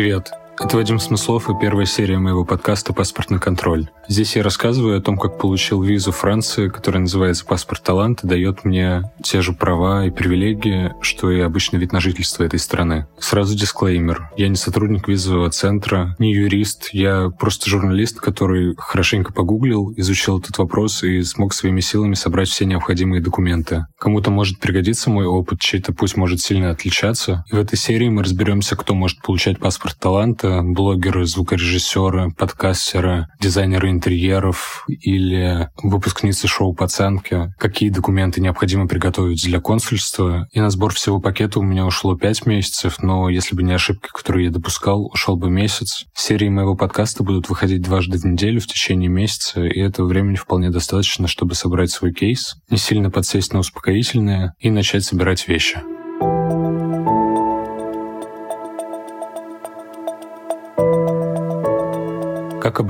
Привет! Это Вадим Смыслов и первая серия моего подкаста «Паспортный контроль». Здесь я рассказываю о том, как получил визу Франции, которая называется «Паспорт талант» и дает мне те же права и привилегии, что и обычный вид на жительство этой страны. Сразу дисклеймер. Я не сотрудник визового центра, не юрист, я просто журналист, который хорошенько погуглил, изучил этот вопрос и смог своими силами собрать все необходимые документы. Кому-то может пригодиться мой опыт, чей-то путь может сильно отличаться. И в этой серии мы разберемся, кто может получать паспорт таланта, блогеры, звукорежиссеры, подкастеры, дизайнеры интерьеров или выпускницы шоу «Пацанки», какие документы необходимо приготовить для консульства. И на сбор всего пакета у меня ушло 5 месяцев, но если бы не ошибки, которые я допускал, ушел бы месяц. Серии моего подкаста будут выходить дважды в неделю в течение месяца, и этого времени вполне достаточно, чтобы собрать свой кейс, не сильно подсесть на успокоительное и начать собирать вещи.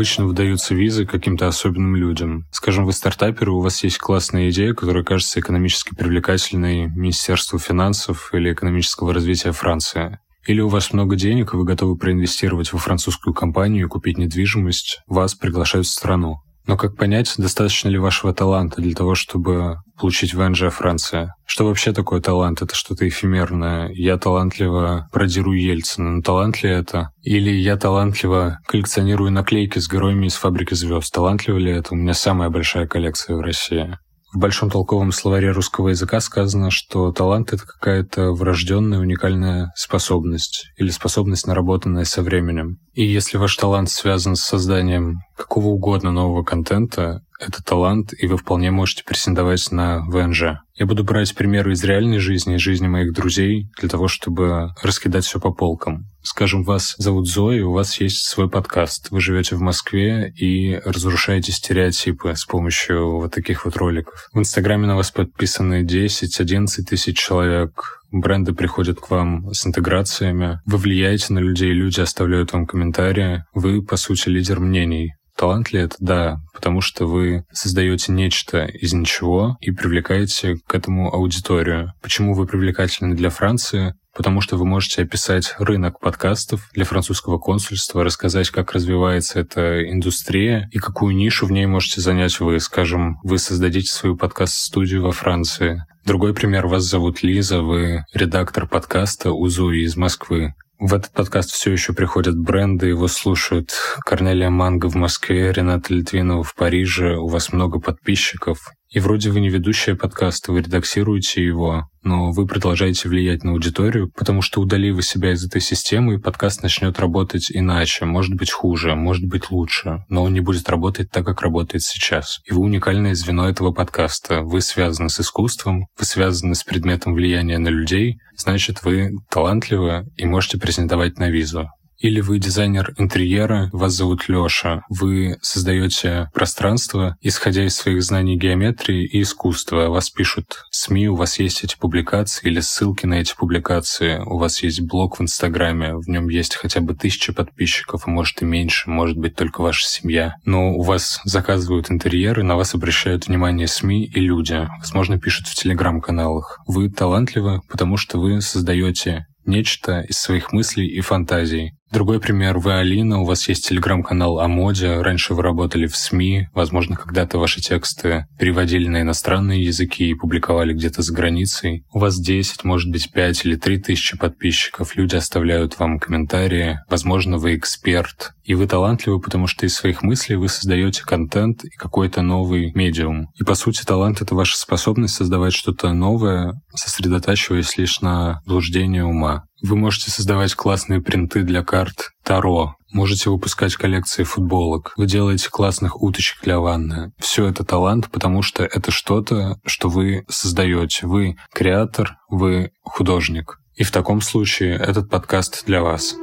Обычно выдаются визы каким-то особенным людям? Скажем, вы стартаперы, у вас есть классная идея, которая кажется экономически привлекательной Министерству финансов или экономического развития Франции. Или у вас много денег, и вы готовы проинвестировать во французскую компанию и купить недвижимость, вас приглашают в страну. Но как понять, достаточно ли вашего таланта для того, чтобы получить ВНЖ Франция? Что вообще такое талант? Это что-то эфемерное. Я талантливо продирую Ельцина. Но талант ли это? Или я талантливо коллекционирую наклейки с героями из «Фабрики звезд». Талантливо ли это? У меня самая большая коллекция в России. В Большом толковом словаре русского языка сказано, что талант — это какая-то врожденная уникальная способность или способность, наработанная со временем. И если ваш талант связан с созданием какого угодно нового контента, это талант, и вы вполне можете претендовать на ВНЖ. Я буду брать примеры из реальной жизни, из жизни моих друзей, для того, чтобы раскидать все по полкам. Скажем, вас зовут Зоя, у вас есть свой подкаст. Вы живете в Москве и разрушаете стереотипы с помощью вот таких вот роликов. В Инстаграме на вас подписаны 10-11 тысяч человек. Бренды приходят к вам с интеграциями. Вы влияете на людей, люди оставляют вам комментарии. Вы, по сути, лидер мнений. Талант ли это? Да, потому что вы создаете нечто из ничего и привлекаете к этому аудиторию. Почему вы привлекательны для Франции? потому что вы можете описать рынок подкастов для французского консульства, рассказать, как развивается эта индустрия и какую нишу в ней можете занять вы. Скажем, вы создадите свою подкаст-студию во Франции. Другой пример. Вас зовут Лиза, вы редактор подкаста «Узуи» из Москвы. В этот подкаст все еще приходят бренды, его слушают Корнелия Манго в Москве, Рената Литвинова в Париже, у вас много подписчиков. И вроде вы не ведущая подкаста, вы редактируете его, но вы продолжаете влиять на аудиторию, потому что удали вы себя из этой системы, и подкаст начнет работать иначе, может быть хуже, может быть лучше, но он не будет работать так, как работает сейчас. И вы уникальное звено этого подкаста. Вы связаны с искусством, вы связаны с предметом влияния на людей, значит, вы талантливы и можете претендовать на визу. Или вы дизайнер интерьера, вас зовут Лёша. Вы создаете пространство, исходя из своих знаний геометрии и искусства. Вас пишут СМИ, у вас есть эти публикации или ссылки на эти публикации. У вас есть блог в Инстаграме, в нем есть хотя бы тысяча подписчиков, а может и меньше, может быть только ваша семья. Но у вас заказывают интерьеры, на вас обращают внимание СМИ и люди. Возможно, пишут в телеграм-каналах. Вы талантливы, потому что вы создаете нечто из своих мыслей и фантазий. Другой пример. Вы Алина, у вас есть телеграм-канал о моде, раньше вы работали в СМИ, возможно, когда-то ваши тексты переводили на иностранные языки и публиковали где-то за границей. У вас 10, может быть, 5 или 3 тысячи подписчиков, люди оставляют вам комментарии, возможно, вы эксперт, и вы талантливы, потому что из своих мыслей вы создаете контент и какой-то новый медиум. И, по сути, талант — это ваша способность создавать что-то новое, сосредотачиваясь лишь на блуждении ума. Вы можете создавать классные принты для карт Таро, можете выпускать коллекции футболок, вы делаете классных уточек для ванны. Все это талант, потому что это что-то, что вы создаете. Вы креатор, вы художник. И в таком случае этот подкаст для вас.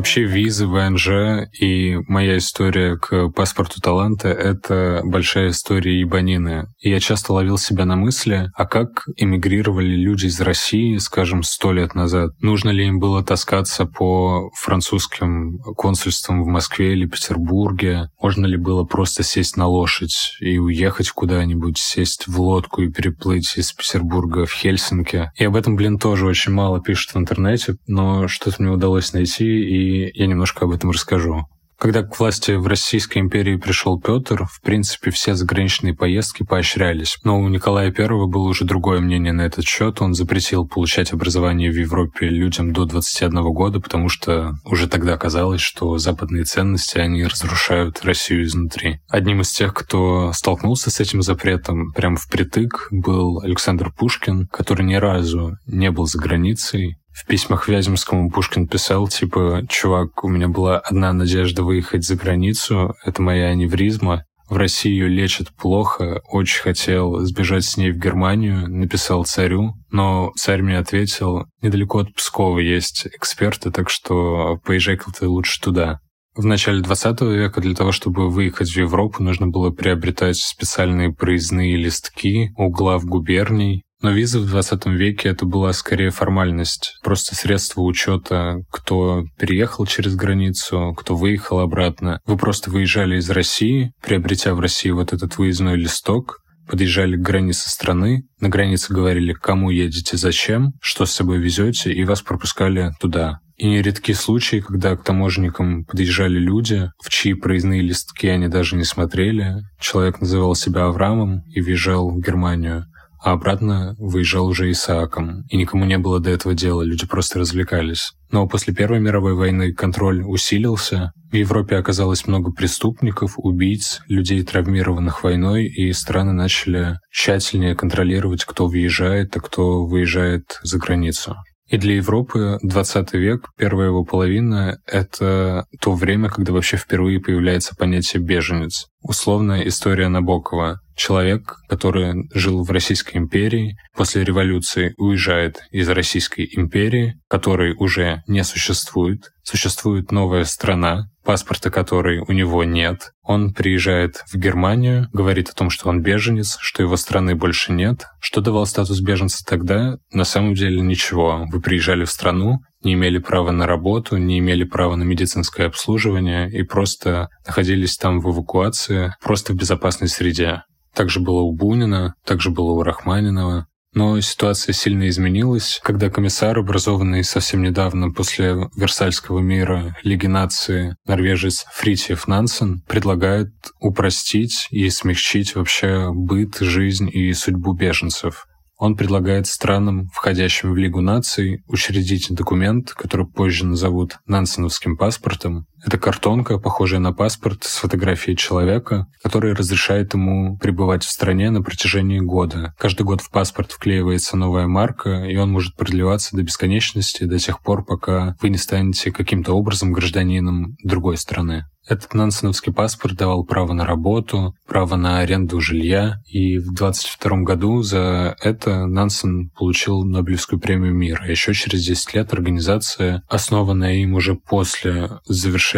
Вообще визы, ВНЖ и моя история к паспорту таланта — это большая история ебанины. И я часто ловил себя на мысли, а как эмигрировали люди из России, скажем, сто лет назад? Нужно ли им было таскаться по французским консульствам в Москве или Петербурге? Можно ли было просто сесть на лошадь и уехать куда-нибудь, сесть в лодку и переплыть из Петербурга в Хельсинки? И об этом, блин, тоже очень мало пишут в интернете, но что-то мне удалось найти, и я немножко об этом расскажу. Когда к власти в Российской империи пришел Петр, в принципе, все заграничные поездки поощрялись. Но у Николая I было уже другое мнение на этот счет. Он запретил получать образование в Европе людям до 21 года, потому что уже тогда казалось, что западные ценности, они разрушают Россию изнутри. Одним из тех, кто столкнулся с этим запретом прям впритык, был Александр Пушкин, который ни разу не был за границей, в письмах Вяземскому Пушкин писал, типа, чувак, у меня была одна надежда выехать за границу, это моя аневризма, в России ее лечат плохо, очень хотел сбежать с ней в Германию, написал царю, но царь мне ответил, недалеко от Пскова есть эксперты, так что поезжай-ка ты лучше туда. В начале 20 века для того, чтобы выехать в Европу, нужно было приобретать специальные проездные листки у глав губерний, но виза в 20 веке это была скорее формальность, просто средство учета, кто переехал через границу, кто выехал обратно. Вы просто выезжали из России, приобретя в России вот этот выездной листок, подъезжали к границе страны, на границе говорили, кому едете, зачем, что с собой везете, и вас пропускали туда. И нередки случаи, когда к таможенникам подъезжали люди, в чьи проездные листки они даже не смотрели. Человек называл себя Авраамом и въезжал в Германию а обратно выезжал уже Исааком, и никому не было до этого дела, люди просто развлекались. Но после Первой мировой войны контроль усилился, в Европе оказалось много преступников, убийц, людей, травмированных войной, и страны начали тщательнее контролировать, кто въезжает, а кто выезжает за границу. И для Европы 20 век, первая его половина — это то время, когда вообще впервые появляется понятие «беженец». Условная история Набокова. Человек, который жил в Российской империи, после революции уезжает из Российской империи, которой уже не существует. Существует новая страна, паспорта которой у него нет. Он приезжает в Германию, говорит о том, что он беженец, что его страны больше нет. Что давал статус беженца тогда? На самом деле ничего. Вы приезжали в страну, не имели права на работу, не имели права на медицинское обслуживание и просто находились там в эвакуации, просто в безопасной среде. Также было у Бунина, также было у Рахманинова. Но ситуация сильно изменилась, когда комиссар, образованный совсем недавно после Версальского мира Лиги нации норвежец Фритьев Нансен, предлагает упростить и смягчить вообще быт, жизнь и судьбу беженцев. Он предлагает странам, входящим в Лигу наций, учредить документ, который позже назовут Нансеновским паспортом. Это картонка, похожая на паспорт с фотографией человека, который разрешает ему пребывать в стране на протяжении года. Каждый год в паспорт вклеивается новая марка, и он может продлеваться до бесконечности, до тех пор, пока вы не станете каким-то образом гражданином другой страны. Этот нансеновский паспорт давал право на работу, право на аренду жилья, и в 22 году за это Нансен получил Нобелевскую премию мира. Еще через 10 лет организация, основанная им уже после завершения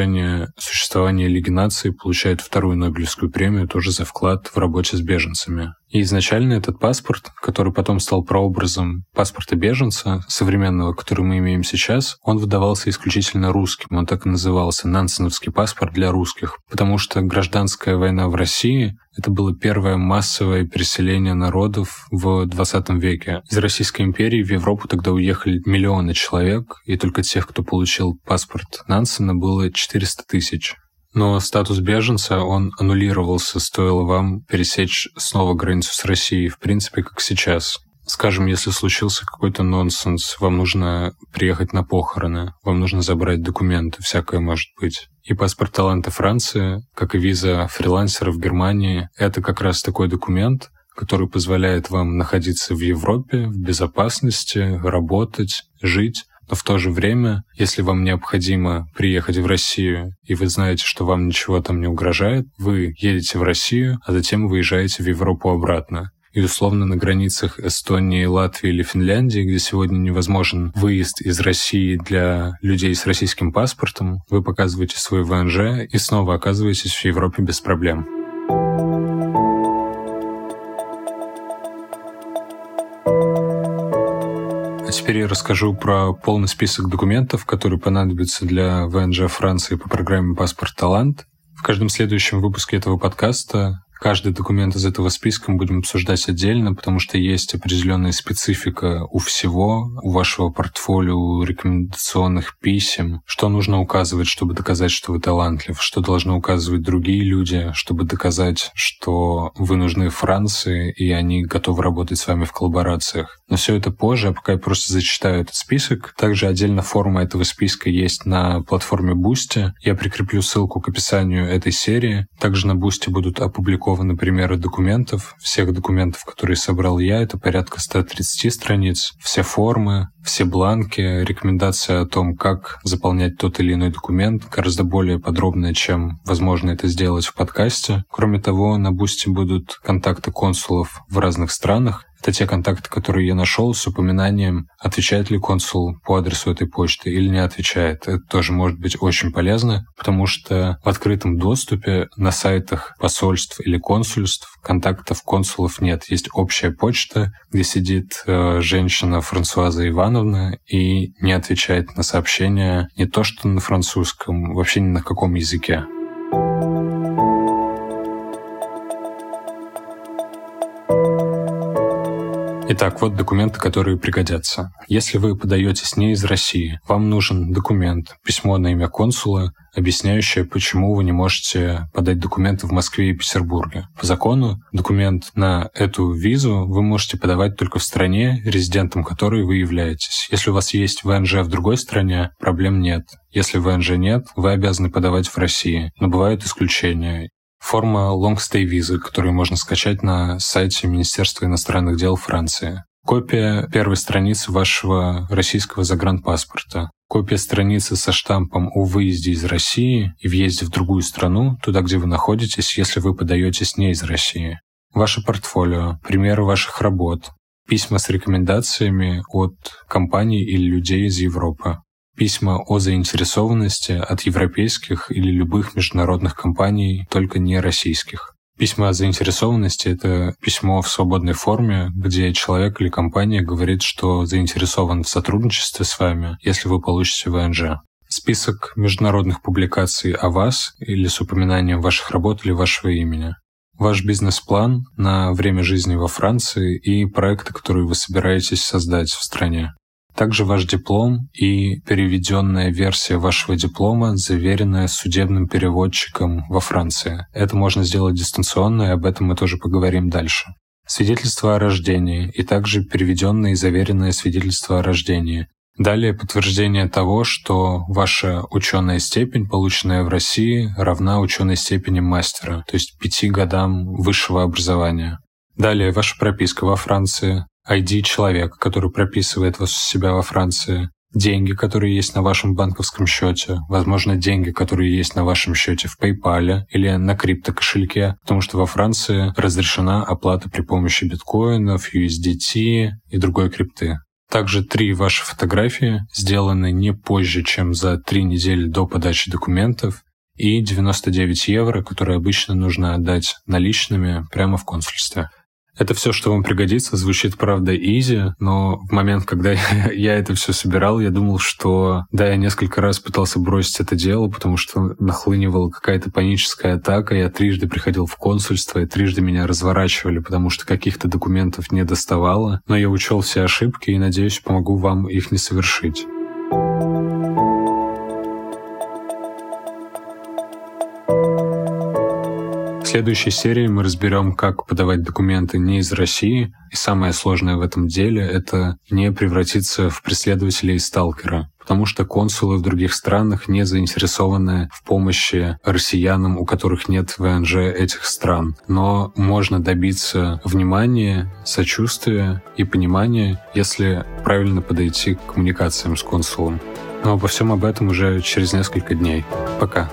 существования Лиги наций, получает вторую Нобелевскую премию тоже за вклад в работе с беженцами. И изначально этот паспорт, который потом стал прообразом паспорта беженца, современного, который мы имеем сейчас, он выдавался исключительно русским. Он так и назывался «Нансеновский паспорт для русских», потому что гражданская война в России — это было первое массовое переселение народов в 20 веке. Из Российской империи в Европу тогда уехали миллионы человек, и только тех, кто получил паспорт Нансена, было 400 тысяч. Но статус беженца, он аннулировался, стоило вам пересечь снова границу с Россией, в принципе, как сейчас. Скажем, если случился какой-то нонсенс, вам нужно приехать на похороны, вам нужно забрать документы, всякое может быть. И паспорт таланта Франции, как и виза в Германии, это как раз такой документ, который позволяет вам находиться в Европе в безопасности, работать, жить, но в то же время, если вам необходимо приехать в Россию, и вы знаете, что вам ничего там не угрожает, вы едете в Россию, а затем выезжаете в Европу обратно. И условно на границах Эстонии, Латвии или Финляндии, где сегодня невозможен выезд из России для людей с российским паспортом, вы показываете свой ВНЖ и снова оказываетесь в Европе без проблем. Теперь я расскажу про полный список документов, которые понадобятся для ВНЖ Франции по программе «Паспорт Талант». В каждом следующем выпуске этого подкаста Каждый документ из этого списка мы будем обсуждать отдельно, потому что есть определенная специфика у всего, у вашего портфолио, у рекомендационных писем, что нужно указывать, чтобы доказать, что вы талантлив, что должны указывать другие люди, чтобы доказать, что вы нужны Франции, и они готовы работать с вами в коллаборациях. Но все это позже, а пока я просто зачитаю этот список. Также отдельно форма этого списка есть на платформе Boosty. Я прикреплю ссылку к описанию этой серии. Также на Boosty будут опубликованы опубликованы примеры документов. Всех документов, которые собрал я, это порядка 130 страниц. Все формы, все бланки, рекомендация о том, как заполнять тот или иной документ, гораздо более подробная, чем возможно это сделать в подкасте. Кроме того, на Boosty будут контакты консулов в разных странах, это те контакты, которые я нашел с упоминанием, отвечает ли консул по адресу этой почты или не отвечает. Это тоже может быть очень полезно, потому что в открытом доступе на сайтах посольств или консульств контактов консулов нет. Есть общая почта, где сидит э, женщина Франсуаза Ивановна и не отвечает на сообщения не то что на французском, вообще ни на каком языке. Итак, вот документы, которые пригодятся. Если вы подаетесь не из России, вам нужен документ, письмо на имя консула, объясняющее, почему вы не можете подать документы в Москве и Петербурге. По закону документ на эту визу вы можете подавать только в стране, резидентом которой вы являетесь. Если у вас есть ВНЖ в другой стране, проблем нет. Если ВНЖ нет, вы обязаны подавать в России. Но бывают исключения форма long stay визы, которую можно скачать на сайте Министерства иностранных дел Франции. Копия первой страницы вашего российского загранпаспорта. Копия страницы со штампом о выезде из России и въезде в другую страну, туда, где вы находитесь, если вы подаетесь не из России. Ваше портфолио, примеры ваших работ, письма с рекомендациями от компаний или людей из Европы письма о заинтересованности от европейских или любых международных компаний, только не российских. Письма о заинтересованности — это письмо в свободной форме, где человек или компания говорит, что заинтересован в сотрудничестве с вами, если вы получите ВНЖ. Список международных публикаций о вас или с упоминанием ваших работ или вашего имени. Ваш бизнес-план на время жизни во Франции и проекты, которые вы собираетесь создать в стране. Также ваш диплом и переведенная версия вашего диплома, заверенная судебным переводчиком во Франции. Это можно сделать дистанционно, и об этом мы тоже поговорим дальше. Свидетельство о рождении и также переведенное и заверенное свидетельство о рождении. Далее подтверждение того, что ваша ученая степень, полученная в России, равна ученой степени мастера, то есть пяти годам высшего образования. Далее ваша прописка во Франции, ID человека, который прописывает вас у себя во Франции, деньги, которые есть на вашем банковском счете, возможно, деньги, которые есть на вашем счете в PayPal или на криптокошельке, потому что во Франции разрешена оплата при помощи биткоинов, USDT и другой крипты. Также три ваши фотографии сделаны не позже, чем за три недели до подачи документов, и 99 евро, которые обычно нужно отдать наличными прямо в консульстве. Это все, что вам пригодится, звучит, правда, изи, но в момент, когда я это все собирал, я думал, что да, я несколько раз пытался бросить это дело, потому что нахлынивала какая-то паническая атака, я трижды приходил в консульство, и трижды меня разворачивали, потому что каких-то документов не доставало, но я учел все ошибки и, надеюсь, помогу вам их не совершить. Следующей серии мы разберем, как подавать документы не из России. И самое сложное в этом деле — это не превратиться в преследователя и сталкера. Потому что консулы в других странах не заинтересованы в помощи россиянам, у которых нет ВНЖ этих стран. Но можно добиться внимания, сочувствия и понимания, если правильно подойти к коммуникациям с консулом. Но обо всем об этом уже через несколько дней. Пока.